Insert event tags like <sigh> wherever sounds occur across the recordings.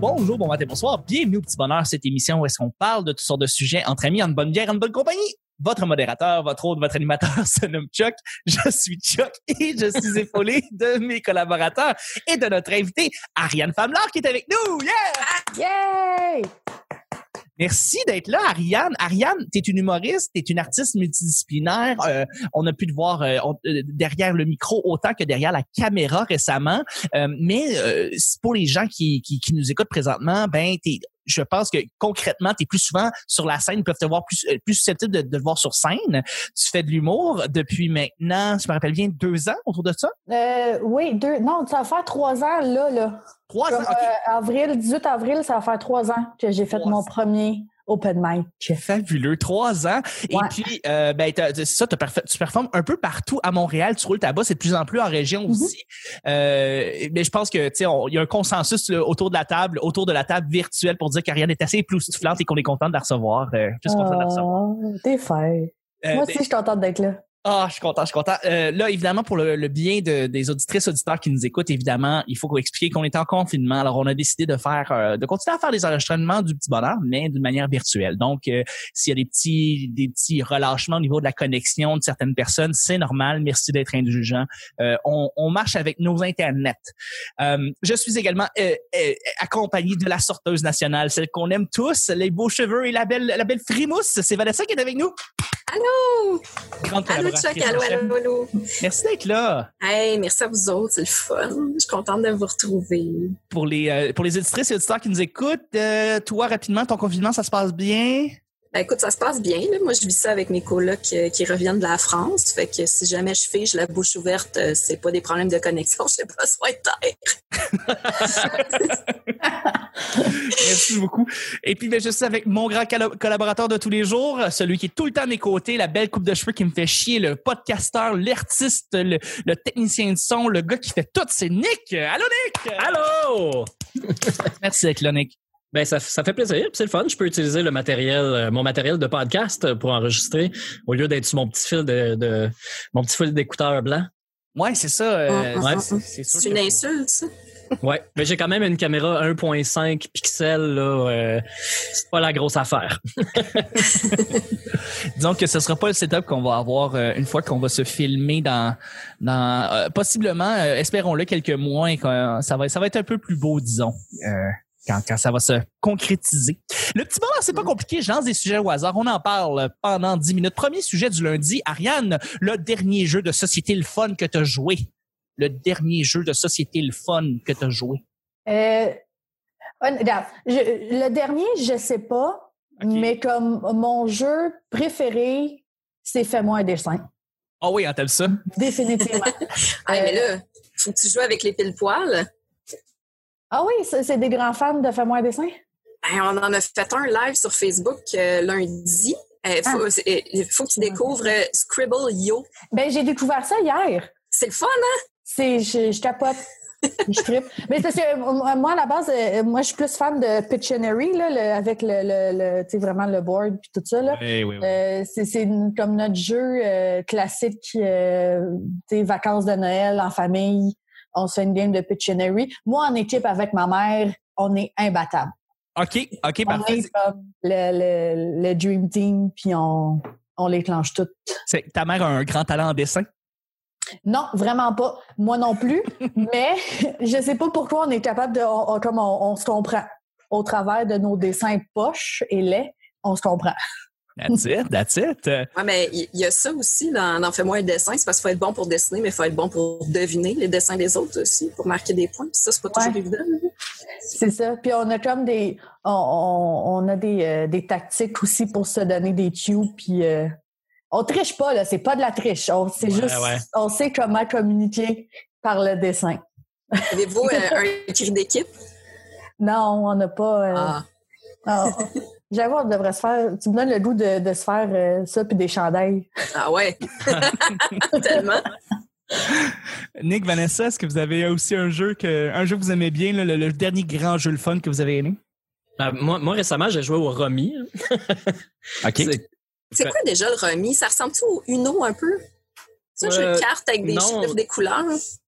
Bonjour, bon matin, bonsoir. Bienvenue au Petit Bonheur, cette émission où est-ce qu'on parle de toutes sortes de sujets entre amis, en bonne bière, en bonne compagnie. Votre modérateur, votre hôte, votre animateur <laughs> se nomme Chuck. Je suis Chuck et je suis épaulé de mes collaborateurs et de notre invité, Ariane Famlar, qui est avec nous. Yeah! Yay! Merci d'être là, Ariane. Ariane, tu es une humoriste, tu es une artiste multidisciplinaire. Euh, on a pu te voir euh, euh, derrière le micro autant que derrière la caméra récemment. Euh, mais euh, pour les gens qui, qui, qui nous écoutent présentement, ben t'es je pense que concrètement, tu es plus souvent sur la scène, ils peuvent te voir plus, euh, plus susceptible de, de te voir sur scène. Tu fais de l'humour depuis maintenant, je me rappelle bien, deux ans autour de ça? Euh, oui, deux. Non, ça va faire trois ans, là, là. Trois ans? Comme, OK. euh, avril, 18 avril, ça va faire trois ans que j'ai fait Trois mon premier open mic. Fabuleux, trois ans. Et puis, euh, ben, c'est ça, parfa- tu performes un peu partout à Montréal. Tu roules ta bosse, c'est de plus en plus en région Mhm. aussi. Euh, mais je pense que, tu sais, il y a un consensus là, autour de la table, autour de la table virtuelle pour dire qu'Ariane est assez époustouflante et qu'on est content de la recevoir. Euh, juste content de la recevoir. Oh, t'es fait. Euh, Moi ben, aussi, je suis contente d'être là. Ah, je suis content, je suis content. Euh, là, évidemment, pour le, le bien de- des auditrices, auditeurs qui nous écoutent, évidemment, il faut expliquer qu'on est en confinement. Alors, on a décidé de faire, euh, de continuer à faire des enregistrements du petit bonheur, mais d'une manière virtuelle. Donc, euh, s'il y a des petits, des petits relâchements au niveau de la connexion de certaines personnes, c'est normal. Merci d'être indulgent. Euh, on, on marche avec nos internets. Euh, je suis également euh, accompagné de la sorteuse nationale, celle qu'on aime tous, les beaux cheveux et la belle, la belle frimousse. C'est Vanessa qui est avec nous. Allô! Grande Allô, Chuck, allô, allô, allô. Merci d'être là. Hey, merci à vous autres, c'est le fun. Je suis contente de vous retrouver. pour les euh, pour les et auditeurs qui nous écoutent, euh, toi rapidement ton confinement ça se passe bien? Ben, écoute, ça se passe bien. Là. Moi, je vis ça avec mes colocs euh, qui reviennent de la France. Fait que si jamais je fige la bouche ouverte, euh, c'est pas des problèmes de connexion, <laughs> j'ai besoin de terre. <laughs> Merci beaucoup. Et puis ben, je suis avec mon grand collaborateur de tous les jours, celui qui est tout le temps à mes côtés, la belle coupe de cheveux qui me fait chier, le podcasteur, l'artiste, le, le technicien de son, le gars qui fait tout, c'est Nick. Allô Nick? Allô! <laughs> Merci d'être là Nick. Ben ça, ça fait plaisir, c'est le fun. Je peux utiliser le matériel, euh, mon matériel de podcast pour enregistrer au lieu d'être sur mon petit fil de, de mon petit fil d'écouteur blanc. Ouais, c'est ça. euh, Ouais, c'est- c'est sûr C'est une que- insulte, ça. Ouais, mais j'ai quand même une caméra 1.5 pixels là, euh, c'est pas la grosse affaire. <laughs> Disons que ce sera pas le setup qu'on va avoir euh, une fois qu'on va se filmer dans dans euh, possiblement euh, espérons-le quelques mois et que ça va ça va être un peu plus beau disons euh, quand quand ça va se concrétiser. Le petit bonheur c'est pas compliqué, je lance des sujets au hasard, on en parle pendant 10 minutes. Premier sujet du lundi, Ariane, le dernier jeu de société le fun que tu as joué. Le dernier jeu de société le fun que tu as joué. Euh, hon- regarde, je- le dernier, je sais pas, mais comme mon jeu préféré, c'est Fais-moi un dessin. Ah oui, on t'aime ça? Définitivement. <laughs> Hey, mais là, faut que tu joues avec les pile-poils. Ah oui, c'est c'est des grands fans de Fais-moi un dessin? Ben, on en a fait un live sur Facebook euh, lundi. Il faut, Ah. euh, faut que tu découvres euh, Scribble Yo. Ben, j'ai découvert ça hier. C'est le fun, hein? C'est, je, je capote. je trippe. Mais c'est parce que euh, moi, à la base, euh, moi, je suis plus fan de Pictionary, là, le- avec le, le, le- tu sais, vraiment le board puis tout ça, là. Oui, oui, Euh, c'est comme notre jeu euh, classique, euh, des vacances de Noël en famille. On se fait une game de Pictionary. Moi, en équipe avec ma mère, on est imbattable. OK, OK, On parfait. est comme le, le, le Dream Team, puis on, on les clenche toutes. Ta mère a un grand talent en dessin? Non, vraiment pas. Moi non plus. <laughs> mais je sais pas pourquoi on est capable de, on- on- comme on, on se comprend au travers de nos dessins poches et laids, on se comprend. That's it, that's it. Ouais, mais il y, a ça aussi dans, dans Fais-moi un dessin. C'est parce qu'il faut être bon pour dessiner, mais il faut être bon pour deviner les dessins des autres aussi, pour marquer des points. Puis ça, c'est pas toujours Ouais. évident. là. C'est ça. Puis on a comme des, on, on, on a des, euh, des tactiques aussi pour se donner des cues. Puis euh, on triche pas là, c'est pas de la triche. On c'est Ouais, juste, ouais. on sait comment communiquer par le dessin. Avez-vous euh, un cri d'équipe? Non, on n'a pas. euh, Ah. ah. <laughs> J'avoue, on devrait se faire. Tu me donnes le goût de, de se faire euh, ça puis des chandails. ah ouais. <laughs> Tellement. Nick, Vanessa, est-ce que vous avez aussi un jeu que un jeu que vous aimez bien, là, le, le dernier grand jeu le fun que vous avez aimé? Ben, moi, moi, récemment, j'ai joué au Romy. <laughs> OK. C'est- quoi déjà le remis? Ça ressemble-tu au Uno un peu? C'est un jeu de Euh, cartes avec des non. chiffres, des couleurs?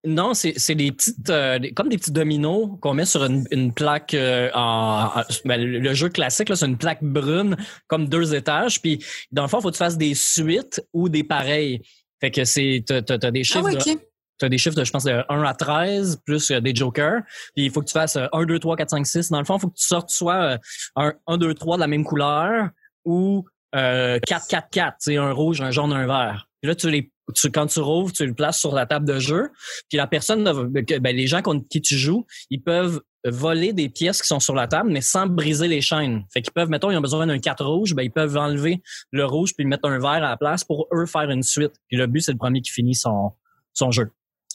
Non, c'est c'est des petites, euh, comme des petits dominos qu'on met sur une, une plaque euh, en, en- ben, le jeu classique là, c'est une plaque brune comme deux étages. Puis dans le fond, faut que tu fasses des suites ou des pareils. Fait que c'est t'as, t'as- t'as des Ah chiffres, oui, de, OK. t'as des chiffres de je pense de 1 à 13 plus euh, des jokers. Puis il faut que tu fasses euh, 1 2 3 4 5 6. Dans le fond, il faut que tu sortes soit euh, un 1 2 3 de la même couleur ou euh, 4 4 4, c'est un rouge, un jaune, un vert. Puis là tu les tu, quand tu rouvres, tu le places sur la table de jeu. Puis la personne, ben, les gens contre qui tu joues, ils peuvent voler des pièces qui sont sur la table, mais sans briser les chaînes. Fait qu'ils peuvent, mettons, ils ont besoin d'un 4 rouge, ben, ils peuvent enlever le rouge puis mettre un vert à la place pour eux faire une suite. Puis le but, c'est le premier qui finit son, son jeu.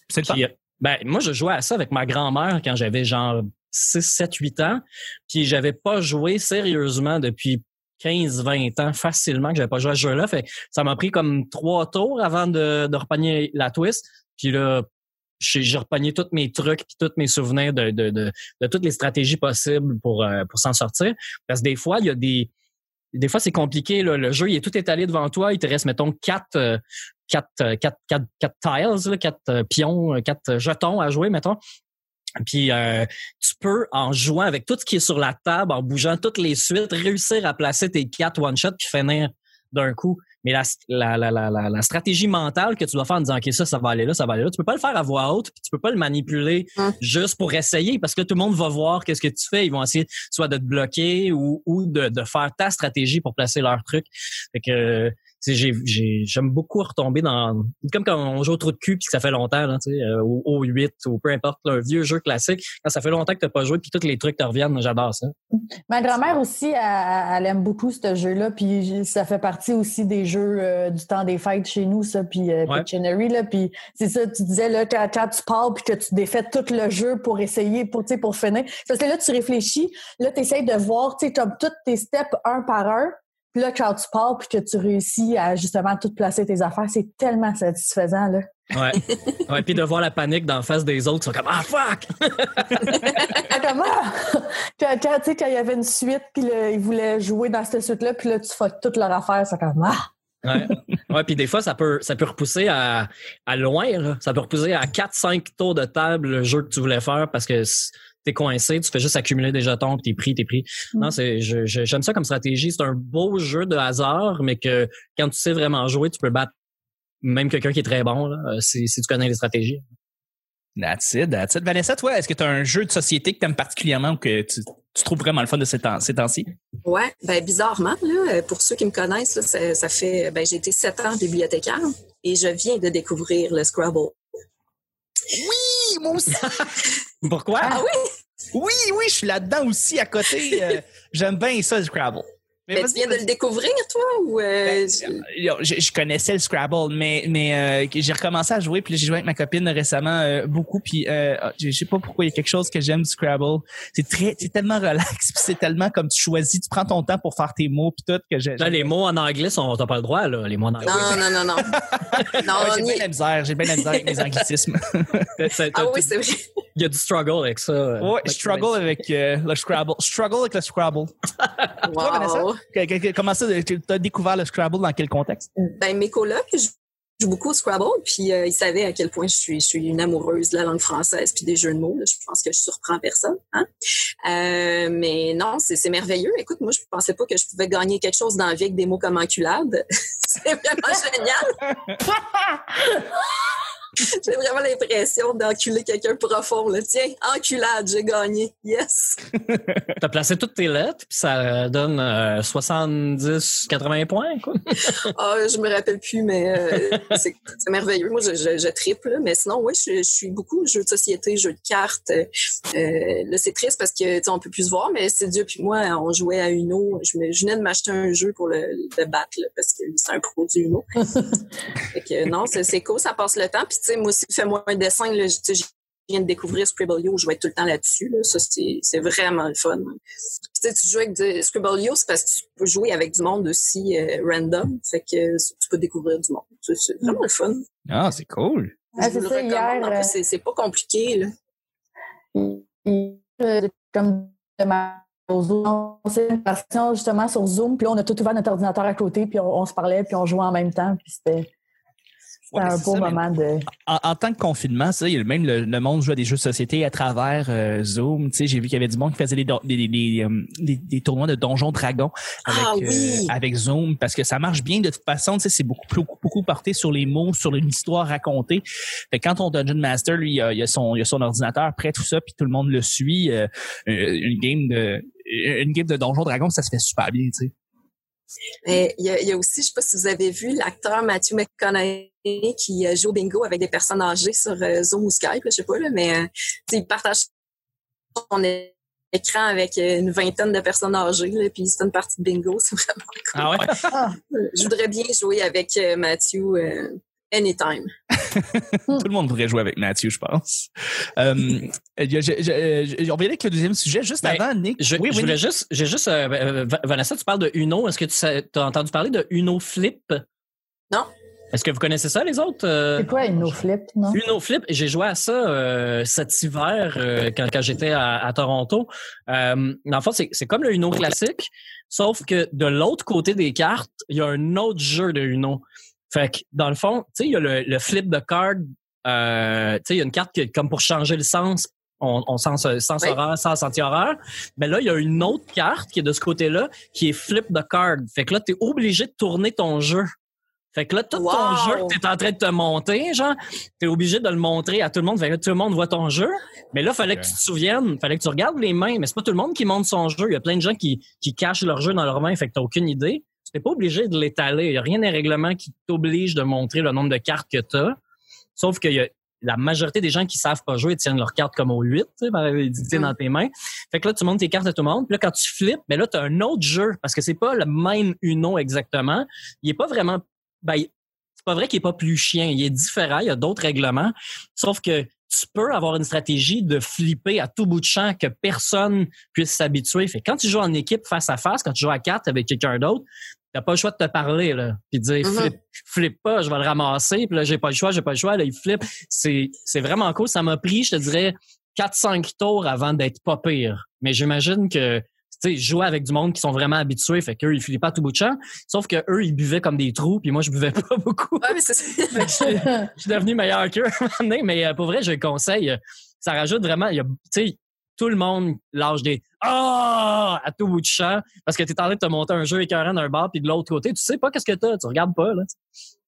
C'est. Puis, euh, ben, moi, je jouais à ça avec ma grand-mère quand j'avais genre 6, 7, 8 ans. Puis j'avais pas joué sérieusement depuis 15, 20 ans facilement que j'avais pas joué à ce jeu-là. Ça m'a pris comme trois tours avant de, de repogner la twist. Puis là, j'ai repogné tous mes trucs puis tous mes souvenirs de, toutes les stratégies possibles pour, euh, pour s'en sortir. Parce que des fois, il y a des. Des fois, c'est compliqué. Le jeu, il est tout étalé devant toi. Il te reste, mettons, quatre, euh, quatre, euh, quatre, quatre, quatre tiles, quatre pions, quatre jetons à jouer, mettons. Puis euh, tu peux, en jouant avec tout ce qui est sur la table, en bougeant toutes les suites, réussir à placer tes quatre one-shots puis finir d'un coup. Mais la, la, la, la, la, la stratégie mentale que tu dois faire en disant OK, ça, ça va aller là, ça va aller là, tu peux pas le faire à voix haute, puis tu peux pas le manipuler Hum. juste pour essayer parce que tout le monde va voir qu'est-ce que tu fais. Ils vont essayer soit de te bloquer ou, ou de, de faire ta stratégie pour placer leur truc. Fait que j'aime beaucoup retomber dans comme quand on joue au trou de cul puis que ça fait longtemps là, euh, au, au 8 ou peu importe là, un vieux jeu classique quand ça fait longtemps que t'as pas joué puis tous les trucs te reviennent, j'adore ça. Ma grand-mère aussi, elle, elle aime beaucoup ce jeu-là, puis ça fait partie aussi des jeux euh, du temps des fêtes chez nous, ça, puis euh, Ouais. Pictionary, là, puis c'est ça, tu disais, là, quand, quand tu parles, puis que tu défais tout le jeu pour essayer, pour, tu sais, pour finir, parce que là, tu réfléchis, là, tu essaies de voir, tu sais, comme tous tes steps un par un, puis là, quand tu parles, puis que tu réussis à justement tout placer tes affaires, c'est tellement satisfaisant, là. Ouais. ouais, puis de voir la panique dans la face des autres, ils sont comme ah fuck. Ah, comment? quand, quand, tu sais, quand il y avait une suite, puis là, ils voulaient jouer dans cette suite-là, puis là, tu fuck toute leur affaire, c'est comme, ah! Ouais. ouais, puis des fois ça peut ça peut repousser à, à loin là. Ça peut repousser à 4 5 tours de table le jeu que tu voulais faire parce que t'es coincé, tu fais juste accumuler des jetons, puis t'es pris, t'es pris. Non, c'est je- je- j'aime ça comme stratégie, c'est un beau jeu de hasard mais que quand tu sais vraiment jouer, tu peux battre même quelqu'un qui est très bon là, euh, si, si tu connais les stratégies. That's it, that's it. Vanessa, toi, est-ce que tu as un jeu de société que tu aimes particulièrement ou que tu, tu trouves vraiment le fun de ces temps- ces temps-ci? Ouais, ben bizarrement, là, euh, pour ceux qui me connaissent, là, ça, ça fait ben j'ai été sept ans bibliothécaire et je viens de découvrir le Scrabble. Oui, moi aussi. Pourquoi? Ah oui? Oui, oui, je suis là-dedans aussi à côté. Euh, J'aime bien ça, le Scrabble. Mais Ben, tu viens de le découvrir, toi? Ou, euh, Ben, je- euh, je, connaissais le Scrabble, mais mais euh, j'ai recommencé à jouer, puis j'ai joué avec ma copine récemment euh, beaucoup, puis euh, je sais pas pourquoi il y a quelque chose que j'aime du Scrabble. C'est très, c'est tellement relax, <laughs> puis c'est tellement comme tu choisis, tu prends ton temps pour faire tes mots, puis tout que j'ai. Les mots en anglais sont t'as pas le droit là, les mots en anglais. Non, non, non, non. <laughs> non, Ouais, j'ai bien y- la misère, j'ai bien la misère avec mes <laughs> anglicismes. Ah oui, c'est vrai. Il y a du struggle avec ça. ouais, je struggle avec euh, le Scrabble. Struggle avec le Scrabble. Wow. Que- que- Comment ça, tu as découvert le Scrabble dans quel contexte? Ben, mes colocs, je joue beaucoup au Scrabble, puis euh, ils savaient à quel point je suis, je suis une amoureuse de la langue française puis des jeux de mots. là. Je pense que je surprends personne. Hein? Euh, mais non, c'est c'est merveilleux. Écoute, moi, je pensais pas que je pouvais gagner quelque chose dans la vie avec des mots comme enculade. <laughs> c'est vraiment génial. <laughs> <laughs> J'ai vraiment l'impression d'enculer quelqu'un profond. Là. Tiens, enculade, j'ai gagné. Yes! <laughs> T'as placé toutes tes lettres, puis ça donne euh, 70, 80 points, quoi. <laughs> Ah, je me rappelle plus, mais euh, c'est merveilleux. Moi, je, je, je triple, mais sinon, oui, je, je suis beaucoup jeux de société, jeux de cartes. Euh, là, c'est triste parce que tu on peut plus se voir, mais c'est Dieu puis moi, on jouait à Uno. Je, me, je venais de m'acheter un jeu pour le, le battre là, parce que c'est un pro du Uno. fait que non, c'est cool, ça passe le temps. Puis sais, moi aussi, fais-moi un dessin. Là, je, tu sais, je viens de découvrir Scribblio, je vais être tout le temps là-dessus. Là. Ça, c'est vraiment le fun. Puis, tu sais, tu joues avec du Scribblio, c'est parce que tu peux jouer avec du monde aussi euh, random. Fait que euh, tu peux découvrir du monde. C'est vraiment le fun. Ah, c'est cool. Ah, c'est le ça, recommande. hier, En plus, c'est- pas compliqué. Là. Euh, comme de ma on s'est une version justement sur Zoom, puis là, on a tout ouvert notre ordinateur à côté, puis on, on se parlait, puis on jouait en même temps, puis c'était C'est un beau moment de. En, tant que confinement, ça, il y a même le, monde joue à des jeux de société à travers euh, Zoom. Tu sais, j'ai vu qu'il y avait du monde qui faisait des, des, des, des, des tournois de donjons dragons avec, ah, oui. avec Zoom parce que ça marche bien de toute façon. Tu sais, c'est beaucoup, beaucoup, beaucoup porté sur les mots, sur une histoire racontée. Fait quand ton Dungeon Master, lui, il a, il a son, il a son ordinateur prêt, tout ça, puis tout le monde le suit. Euh, une game de une game de donjons dragons, ça se fait super bien, tu sais. Il y, a, il y, a, aussi, je sais pas si vous avez vu l'acteur Matthew McConaughey qui joue au bingo avec des personnes âgées sur euh, Zoom ou Skype, je sais pas, là, mais euh, il partage son écran avec une vingtaine de personnes âgées, là, puis c'est une partie de bingo, <laughs> c'est vraiment cool. Ah ouais? je voudrais bien jouer avec euh, Matthew euh, anytime. <laughs> Tout le monde voudrait jouer avec Matthew, je pense. Euh, je, je, on va aller avec le deuxième sujet juste ben, avant, Nick. Je, oui, je voulais juste, j'ai juste, euh, Vanessa, tu parles de Uno. Est-ce que tu as entendu parler de Uno Flip? Non. Est-ce que vous connaissez ça, les autres? Euh? C'est quoi Uno Flip, non? Uno Flip, j'ai joué à ça euh, cet hiver euh, quand, quand j'étais à, à, Toronto. Euh, en fait, c'est comme le Uno classique, sauf que de l'autre côté des cartes, il y a un autre jeu de Uno. Fait que, dans le fond, tu sais, il y a le, le flip de card. Euh, tu sais, il y a une carte qui, comme pour changer le sens, on, on sens, sens oui. horaire, sens anti-horaire. Mais là, il y a une autre carte qui est de ce côté-là, qui est flip de card. Fait que là, tu es obligé de tourner ton jeu. Fait que là, tout wow. ton jeu que t'es en train de te monter, genre, t'es obligé de le montrer à tout le monde. Fait que là, tout le monde voit ton jeu. Mais là, fallait que tu te souviennes, fallait que tu regardes les mains. Mais c'est pas tout le monde qui monte son jeu. Il y a plein de gens qui, qui cachent leur jeu dans leurs mains. Fait que t'as aucune idée. Tu n'es pas obligé de l'étaler. Il y a rien les règlements qui t'oblige de montrer le nombre de cartes que t'as. Sauf que y a, la majorité des gens qui savent pas jouer tiennent leurs cartes comme au 8, tu sais, édité dans tes mains. Fait que là, tu montes tes cartes à tout le monde. Puis là, quand tu flippes, ben là, tu as un autre jeu. Parce que c'est pas le même Uno exactement. Il est pas vraiment. Ben, c'est pas vrai qu'il est pas plus chien. Il est différent. Il y a d'autres règlements. Sauf que tu peux avoir une stratégie de flipper à tout bout de champ que personne puisse s'habituer. Fait que quand tu joues en équipe face à face, quand tu joues à quatre avec quelqu'un d'autre, t'as pas le choix de te parler là, puis de dire flip, flip pas, je vais le ramasser, puis là j'ai pas le choix, j'ai pas le choix, là il flippe. C'est c'est vraiment cool, ça m'a pris, je te dirais 4 5 tours avant d'être pas pire. Mais j'imagine que sais, je jouais avec du monde qui sont vraiment habitués, fait qu'eux, ils flippent pas à tout bout de champ. Sauf que eux, ils buvaient comme des trous, puis moi, je buvais <laughs> pas beaucoup. Ouais, mais c'est ça. <laughs> Fait que je, suis devenu meilleur qu'eux à un moment donné, mais euh, pour vrai, je le conseille. euh, Ça rajoute vraiment, il y a, tu sais, tout le monde lâche des ah à tout bout de champ parce que tu es en train de te monter un jeu écœurant d'un bar puis de l'autre côté, tu sais pas qu'est-ce que t'as, tu regardes pas là.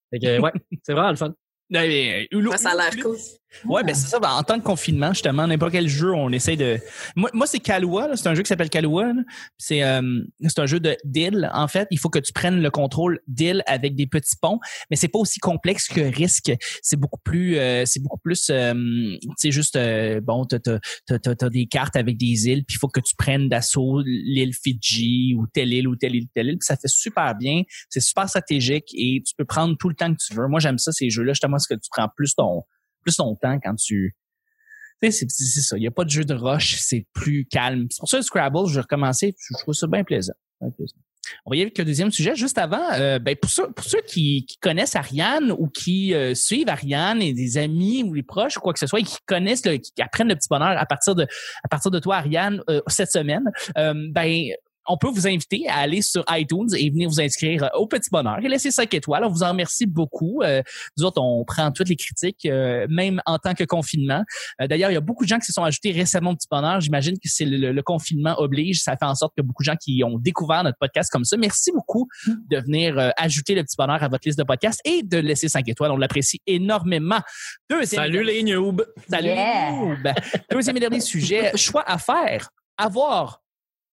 Fait que ouais, <laughs> c'est vraiment le fun. Mais, Uno- Ouais, ça a l'air cool. Ouais, ben c'est ça. Ben, en temps de confinement, justement, n'importe quel jeu, on essaie de. Moi, c'est Kalua. C'est un jeu qui s'appelle Kalua. C'est euh, un jeu de deal. En fait, il faut que tu prennes le contrôle deal avec des petits ponts, mais c'est pas aussi complexe que Risque. C'est beaucoup plus. euh, c'est beaucoup plus. euh, c'est juste euh, bon. T'as t'as- t'as des cartes avec des îles, puis il faut que tu prennes d'assaut l'île Fidji ou telle île ou telle île telle île. Ça fait super bien. C'est super stratégique et tu peux prendre tout le temps que tu veux. Moi, j'aime ça ces jeux-là. Justement, parce que tu prends plus ton plus ton temps quand tu tu sais, c'est ça. Il n'y a pas de jeu de rush, c'est plus calme. C'est pour ça le Scrabble, je vais recommencer. Je trouve ça bien plaisant. Bien plaisant. On va y aller avec le deuxième sujet. Juste avant, euh, ben pour, ceux, pour ceux qui, qui connaissent Ariane ou qui euh, suivent Ariane et des amis ou les proches ou quoi que ce soit et qui connaissent, le, qui apprennent le petit bonheur à partir de à partir de toi, Ariane, euh, cette semaine, euh, ben on peut vous inviter à aller sur iTunes et venir vous inscrire au Petit Bonheur et laisser 5 étoiles. On vous en remercie beaucoup. Euh, nous autres, on prend toutes les critiques, euh, même en tant que confinement. Euh, D'ailleurs, il y a beaucoup de gens qui se sont ajoutés récemment au Petit Bonheur. J'imagine que c'est le, le confinement oblige. Ça fait en sorte que beaucoup de gens qui ont découvert notre podcast comme ça. Merci beaucoup de venir euh, ajouter le Petit Bonheur à votre liste de podcasts et de laisser 5 étoiles. On l'apprécie énormément. Deuxième Salut les noobs. Salut. Yeah. Noob. Deuxième et dernier sujet, <laughs> choix à faire. Avoir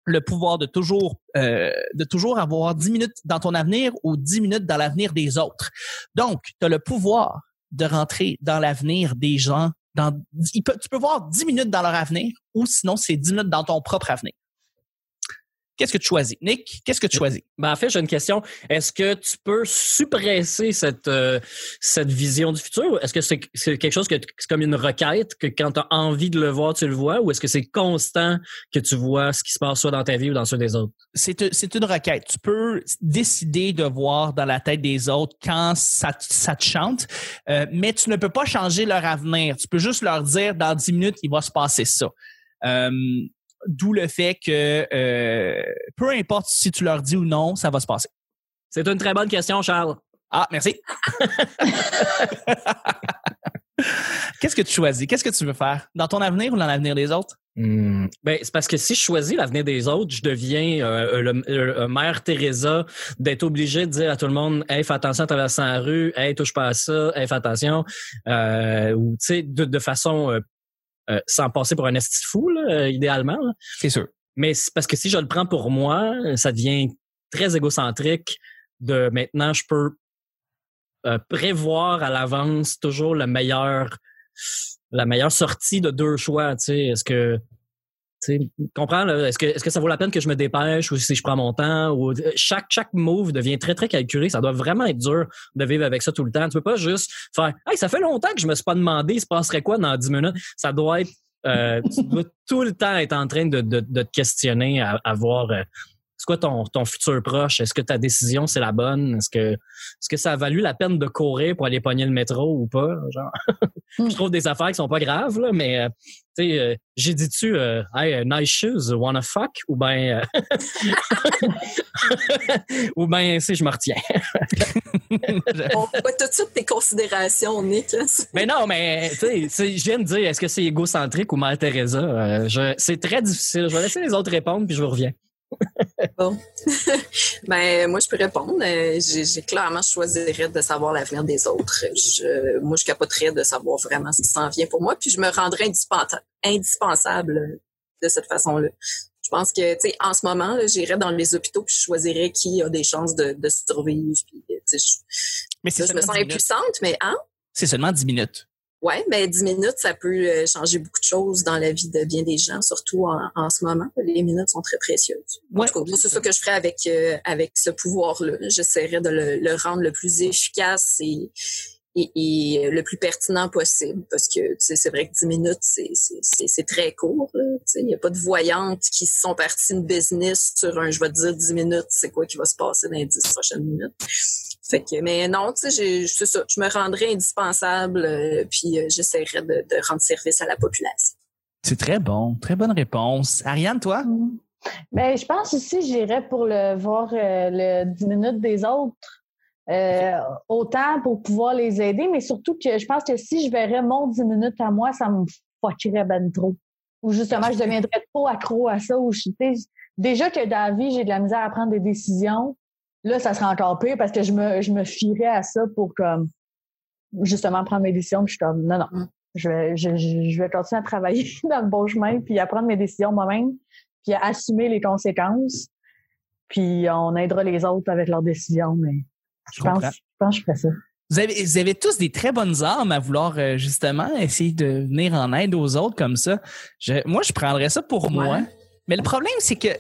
le pouvoir de toujours euh, de toujours avoir 10 minutes dans ton avenir ou 10 minutes dans l'avenir des autres. Donc, tu as le pouvoir de rentrer dans l'avenir des gens. Dans, tu peux voir 10 minutes dans leur avenir ou sinon c'est 10 minutes dans ton propre avenir. Qu'est-ce que tu choisis? Nick, qu'est-ce que tu choisis? Ben, en fait, j'ai une question. Est-ce que tu peux suppresser cette, euh, cette vision du futur? Est-ce que c'est c'est quelque chose que c'est comme une requête, que quand tu as envie de le voir, tu le vois? Ou est-ce que c'est constant que tu vois ce qui se passe soit dans ta vie ou dans ceux des autres? c'est c'est une requête. Tu peux décider de voir dans la tête des autres quand ça, te- ça te chante, euh, mais tu ne peux pas changer leur avenir. Tu peux juste leur dire dans 10 minutes, il va se passer ça. Euh, D'où le fait que euh, peu importe si tu leur dis ou non, ça va se passer. C'est une très bonne question, Charles. Ah, merci. <laughs> Qu'est-ce que tu choisis? Qu'est-ce que tu veux faire? Dans ton avenir ou dans l'avenir des autres? Hmm. Ben, c'est parce que si je choisis l'avenir des autres, je deviens euh, le, le- mère Teresa d'être obligé de dire à tout le monde Hey, fais attention à traverser la rue, hey, touche pas à ça, hey, fais attention. Euh, ou tu sais, de, de façon euh, euh, sans passer pour un esti fou, là, euh, idéalement. là. C'est sûr. Mais c'est parce que si je le prends pour moi, ça devient très égocentrique de maintenant je peux euh, prévoir à l'avance toujours le meilleur la meilleure sortie de deux choix, tu sais, est-ce que sais, comprends est-ce que est-ce que ça vaut la peine que je me dépêche ou si je prends mon temps ou euh, chaque chaque move devient très très calculé, ça doit vraiment être dur de vivre avec ça tout le temps. Tu peux pas juste faire "Hey, ça fait longtemps que je me suis pas demandé il se passerait quoi dans 10 minutes." Ça doit être euh, tu dois tout le temps être en train de, de, de te questionner à, à voir euh, c'est quoi ton, ton futur proche? Est-ce que ta décision, c'est la bonne? Est-ce que, est-ce que ça a valu la peine de courir pour aller pogner le métro ou pas? Genre, <laughs> je trouve des affaires qui sont pas graves, là, mais, euh, tu sais, euh, j'ai dit-tu, euh, hey, nice shoes, wanna fuck? Ou ben, euh, <laughs> ou ben, si je me retiens. <laughs> On voit tout de suite tes considérations, Nick. Mais non, mais, tu sais, c'est- je viens de dire, est-ce que c'est égocentrique ou Mère Teresa? Euh, c'est très difficile. Je vais laisser les autres répondre puis je vous reviens. Bon. <laughs> ben, moi, je peux répondre. Euh, J'ai clairement, choisirais de savoir l'avenir des autres. Je, moi, je capoterais de savoir vraiment ce qui s'en vient pour moi, puis je me rendrais indispensa- indispensable de cette façon-là. Je pense que, tu sais, en ce moment, j'irais dans les hôpitaux puis je choisirais qui a des chances de, de survivre. Puis, je, Mais là, je me sens 10 minutes. impuissante, mais hein? C'est seulement 10 minutes. Ouais, ben 10 minutes, ça peut euh, changer beaucoup de choses dans la vie de bien des gens, surtout en, en ce moment. Les minutes sont très précieuses. En Ouais, tout cas, moi, c'est ça que je ferais avec euh, avec ce pouvoir-là. J'essaierais de le, le rendre le plus efficace et, et, et le plus pertinent possible. Parce que tu sais, c'est vrai que 10 minutes, c'est c'est- c'est c'est très court. là. Tu sais, Il n'y a pas de voyantes qui sont parties de business sur un, je vais te dire 10 minutes, c'est quoi qui va se passer dans les 10 prochaines minutes. Fait que, mais non, tu sais, j'ai- c'est ça. Je me rendrais indispensable, euh, puis euh, j'essaierais de, de rendre service à la population. C'est très bon. Très bonne réponse. Ariane, toi? Ben, je pense aussi, j'irais pour le voir euh, le 10 minutes des autres. Euh, autant pour pouvoir les aider, mais surtout que je pense que si je verrais mon 10 minutes à moi, ça me fuckerait ben trop. Ou justement, je deviendrais trop accro à ça. Ou je, déjà que dans la vie, j'ai de la misère à prendre des décisions. Là, ça serait encore pire parce que je me, je me fierais à ça pour comme justement prendre mes décisions. Je suis comme non, non. Je vais, je, je vais continuer à travailler <laughs> dans le bon chemin, puis à prendre mes décisions moi-même, puis à assumer les conséquences. Puis on aidera les autres avec leurs décisions, mais Je pense, comprends. je pense que je ferais ça. Vous avez, vous avez tous des très bonnes armes à vouloir euh, justement essayer de venir en aide aux autres comme ça. Je- moi, je prendrais ça pour moi. Mais le problème, c'est que euh,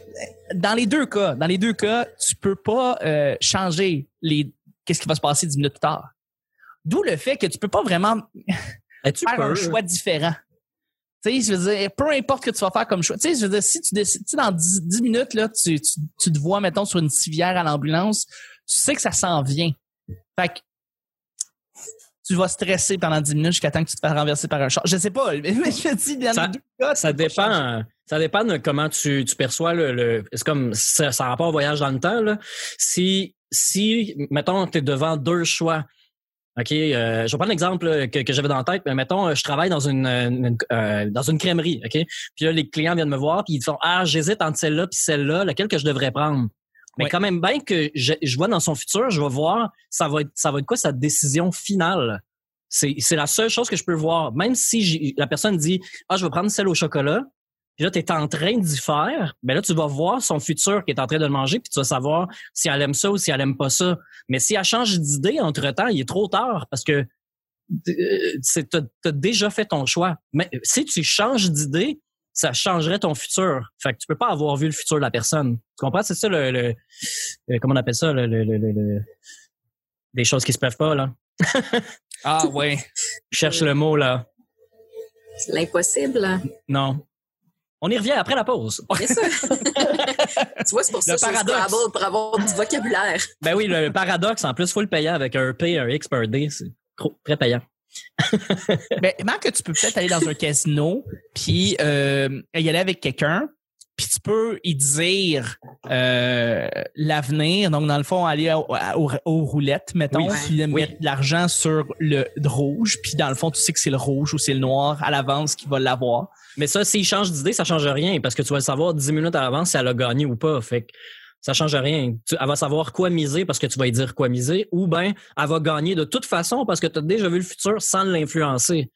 dans les deux cas, dans les deux cas, tu peux pas euh, changer les qu'est-ce qui va se passer dix minutes plus tard. D'où le fait que tu peux pas vraiment <laughs> Ben, tu faire peux. un choix différent. Tu sais, je veux dire, peu importe que tu vas faire comme choix. Tu sais, je veux dire, si tu décides, tu sais, dans 10, 10 minutes, là, tu, tu, tu te vois, mettons, sur une civière à l'ambulance, sais que ça s'en vient. Fait que tu vas stresser pendant 10 minutes jusqu'à temps que tu te fasses renverser par un char. Je sais pas, <laughs> mais je te dis, dans Ça- cas, Ça tu dépend. Ça dépend de comment tu, tu perçois le. le c'est comme ça, ça rapport au voyage dans le temps. Là. Si, si, mettons, tu es devant deux choix. OK, euh, je vais prendre l'exemple là, que, que j'avais dans la tête, mais mettons, euh, je travaille dans une, une- euh, dans une crèmerie, OK? Puis là, les clients viennent me voir, puis ils font Ah, j'hésite entre celle-là puis celle-là, laquelle que je devrais prendre. Mais Ouais. quand même bien que je, je vois dans son futur, je vais voir ça va être ça va être quoi sa décision finale? C'est c'est la seule chose que je peux voir. Même si la personne dit Ah, je vais prendre celle au chocolat, puis là, tu es en train d'y faire, ben là, tu vas voir son futur qui est en train de le manger, puis tu vas savoir si elle aime ça ou si elle aime pas ça. Mais si elle change d'idée entre-temps, il est trop tard parce que tu as déjà fait ton choix. Mais si tu changes d'idée, ça changerait ton futur. Fait que tu peux pas avoir vu le futur de la personne. Tu comprends? C'est ça le, le- le- comment on appelle ça? Le, le, le, le- le- des choses qui se peuvent pas, là. <laughs> Ah, ouais. Je cherche le mot, là. C'est l'impossible. hein. Non. On y revient après la pause. Bien sûr. <laughs> tu vois, c'est pour ça que paradoxe. Pour avoir du vocabulaire. Ben oui, le paradoxe, en plus, faut le payer avec un P, un X per day. C'est trop- très payant. <laughs> Ben, Marc, tu peux peut-être aller dans un casino, puis euh, y aller avec quelqu'un, puis tu peux y dire euh, l'avenir. Donc, dans le fond, aller au- au- aux roulettes, mettons, Oui. puis Oui. mettre de l'argent sur le rouge, puis dans le fond, tu sais que c'est le rouge ou c'est le noir à l'avance qui va l'avoir. Mais ça, s'il change d'idée, ça change rien parce que tu vas le savoir 10 minutes à l'avance si elle a gagné ou pas. Fait que ça change rien. Tu- elle va savoir quoi miser parce que tu vas dire quoi miser ou bien elle va gagner de toute façon parce que tu as déjà vu le futur sans l'influencer.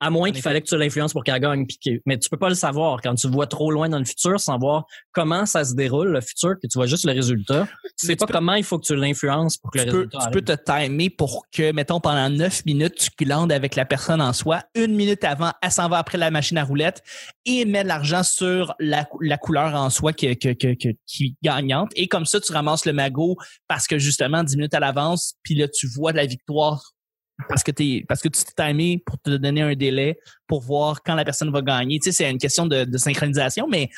À moins qu'il fallait que tu l'influences pour qu'elle gagne. Mais tu peux pas le savoir quand tu vois trop loin dans le futur sans voir comment ça se déroule, le futur, que tu vois juste le résultat. Tu sais pas peux- comment il faut que tu l'influences pour que Tu le peux, résultat tu arrive. peux te timer pour que, mettons, pendant neuf minutes, tu glandes avec la personne en soi. Une minute avant, elle s'en va après la machine à roulettes et met de l'argent sur la, cou- la couleur en soi qui est gagnante. Et comme ça, tu ramasses le magot parce que justement, dix minutes à l'avance, puis là, tu vois la victoire parce que t'es parce que tu t'es timé pour te donner un délai pour voir quand la personne va gagner. Tu sais, c'est une question de, synchronisation, mais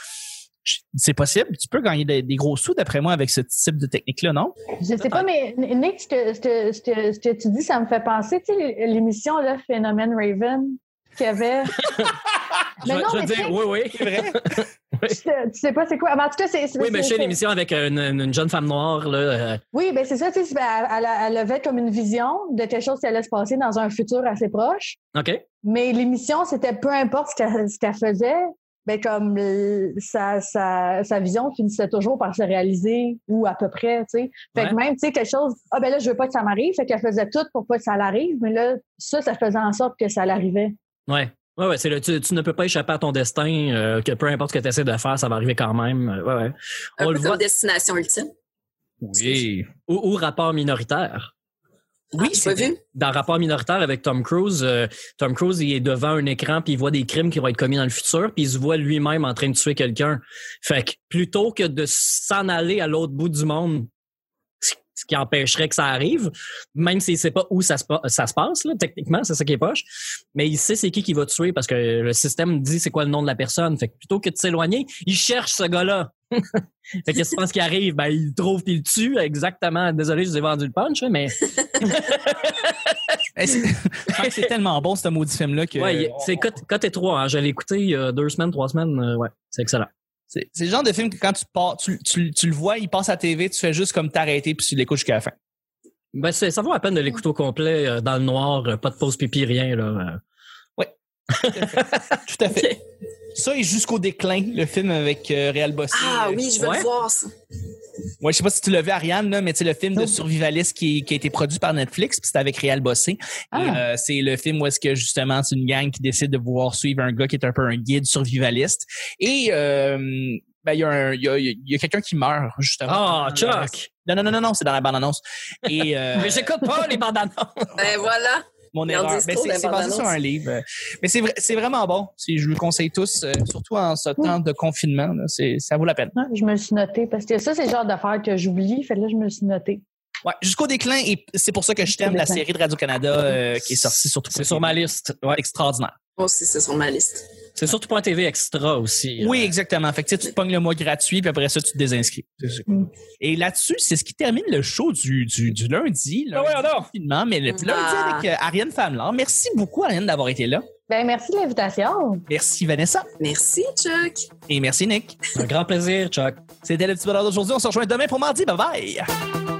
c'est possible. Tu peux gagner des, des gros sous, d'après moi, avec ce type de technique-là, non? Je sais pas, mais Nick, ce que tu dis, ça me fait penser, tu sais, l'émission, là, Phénomène Raven, qu'il y avait. <laughs> Je mais vais- non, je mais dire, tu sais, oui, oui. C'est vrai? <laughs> tu sais- tu sais pas c'est quoi. Mais en tout cas, c'est. Oui, mais c'est- chez c'est- l'émission avec une, une- une jeune femme noire, là. euh, Oui, ben c'est ça, tu sais, c'est- elle, elle, elle avait comme une vision de quelque chose qui allait se passer dans un futur assez proche. OK. Mais l'émission, c'était peu importe ce qu'elle ce qu'elle faisait, ben comme euh, sa, sa, sa vision finissait toujours par se réaliser ou à peu près, tu sais. Fait que même, tu sais, quelque chose, ah ben là, je veux pas que ça m'arrive, fait qu'elle faisait tout pour pas que ça l'arrive, mais là, ça, ça faisait en sorte que ça l'arrivait. Ouais. Ouais, ouais, c'est le, tu, tu ne peux pas échapper à ton destin, euh, que peu importe ce que tu essaies de faire, ça va arriver quand même. Euh, ouais, ouais. Un On peu le comme voit. destination ultime. Oui. Ou, ou rapport minoritaire. Oui, j'ai pas vu. Dans rapport minoritaire avec Tom Cruise, euh, Tom Cruise il est devant un écran puis il voit des crimes qui vont être commis dans le futur puis il se voit lui-même en train de tuer quelqu'un. Fait que plutôt que de s'en aller à l'autre bout du monde, ce qui empêcherait que ça arrive, même s'il sait pas où ça se, pa- ça se passe, là, techniquement, c'est ça qui est poche, mais il sait c'est qui qui va tuer parce que le système dit c'est quoi le nom de la personne. Fait que plutôt que de s'éloigner, il cherche ce gars-là. <laughs> fait que qu'est-ce que tu penses qui arrive? Ben, il le trouve puis il le tue. Exactement. Désolé, je vous ai vendu le punch, hein, mais <laughs> c'est- tellement bon, ce maudit film-là, que Ouais, c'est Côte 3. Hein. Je l'ai écouté il y a deux semaines, trois semaines. euh, ouais, c'est excellent. C'est le genre de film que quand tu pars, tu, tu, tu le vois, il passe à la TV, tu fais juste comme t'arrêter puis tu l'écoutes jusqu'à la fin. Ben, c'est- ça vaut la peine de l'écouter au complet, euh, dans le noir, euh, pas de pause pipi, rien. Là. euh. <laughs> Tout à fait. Ça et jusqu'au déclin, le film avec euh, Réal Bossé. Ah euh, oui, je veux ouais. le voir, ça. Ouais, je sais pas si tu l'as vu, Ariane, là, mais c'est le film de survivaliste qui, qui a été produit par Netflix, puis c'est avec Réal Bossé. Ah. Et, euh, c'est le film où est-ce que justement c'est une gang qui décide de vouloir suivre un gars qui est un peu un guide survivaliste. Et euh, ben, il y a, un- il y a, il y a quelqu'un qui meurt justement. Ah, Chuck! Non, non, non, non, non, c'est dans la bande-annonce. Et euh, Mais j'écoute pas les bandes annonces. Ben voilà. Mon Ils erreur. Mais c'est basé sur un livre. Mais c'est vrai- c'est vraiment bon. Si je vous le conseille tous, euh, surtout en ce temps de confinement. là, c'est- ça vaut la peine. Ah, Je me le suis noté parce que ça, c'est le genre d'affaires que j'oublie. Fait que là, je me le suis noté. Ouais, jusqu'au déclin, et c'est pour ça que je t'aime la série de Radio-Canada euh, qui est sortie sur tout C'est sur ma liste. Ouais. Extraordinaire. Moi aussi, c'est sur ma liste. C'est surtout pas un TV extra aussi. Oui, là. exactement. Fait que tu sais, tu te pognes le mois gratuit, puis après ça, tu te désinscris. Mm. Et là-dessus, c'est ce qui termine le show du, du, du lundi. Ah ouais, non. confinement, mais le lundi Ah. avec euh, Ariane Famelard. Merci beaucoup, Ariane, d'avoir été là. Ben, merci de l'invitation. Merci, Vanessa. Merci, Chuck. Et merci, Nick. Un grand plaisir, Chuck. C'était le petit bonheur d'aujourd'hui. On se rejoint demain pour mardi. Bye bye.